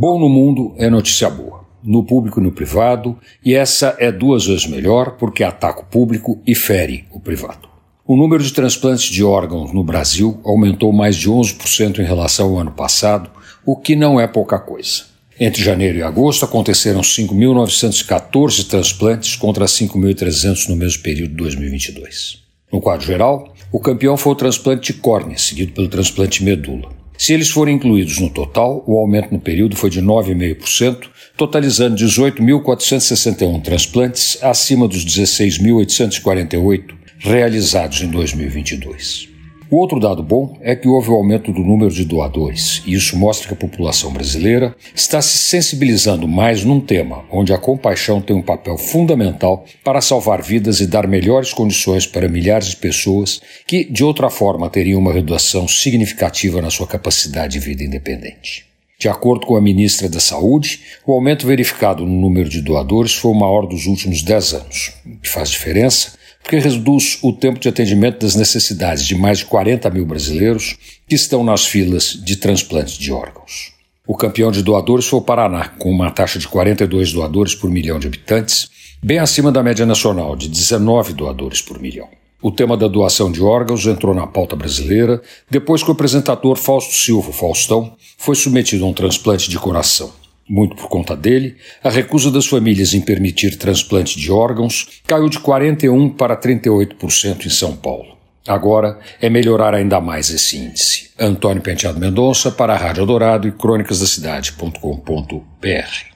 Bom no mundo é notícia boa, no público e no privado, e essa é duas vezes melhor porque ataca o público e fere o privado. O número de transplantes de órgãos no Brasil aumentou mais de 11% em relação ao ano passado, o que não é pouca coisa. Entre janeiro e agosto aconteceram 5.914 transplantes contra 5.300 no mesmo período de 2022. No quadro geral, o campeão foi o transplante de córnea, seguido pelo transplante de medula. Se eles forem incluídos no total, o aumento no período foi de 9,5%, totalizando 18.461 transplantes, acima dos 16.848 realizados em 2022. O outro dado bom é que houve o um aumento do número de doadores, e isso mostra que a população brasileira está se sensibilizando mais num tema onde a compaixão tem um papel fundamental para salvar vidas e dar melhores condições para milhares de pessoas que, de outra forma, teriam uma redução significativa na sua capacidade de vida independente. De acordo com a ministra da Saúde, o aumento verificado no número de doadores foi o maior dos últimos 10 anos, o que faz diferença porque reduz o tempo de atendimento das necessidades de mais de 40 mil brasileiros que estão nas filas de transplante de órgãos. O campeão de doadores foi o Paraná, com uma taxa de 42 doadores por milhão de habitantes, bem acima da média nacional, de 19 doadores por milhão. O tema da doação de órgãos entrou na pauta brasileira depois que o apresentador Fausto Silva, Faustão, foi submetido a um transplante de coração muito por conta dele, a recusa das famílias em permitir transplante de órgãos caiu de 41% para 38% em São Paulo. Agora é melhorar ainda mais esse índice. Antônio Penteado Mendonça para a Rádio Dourado e crônicasdacidade.com.br.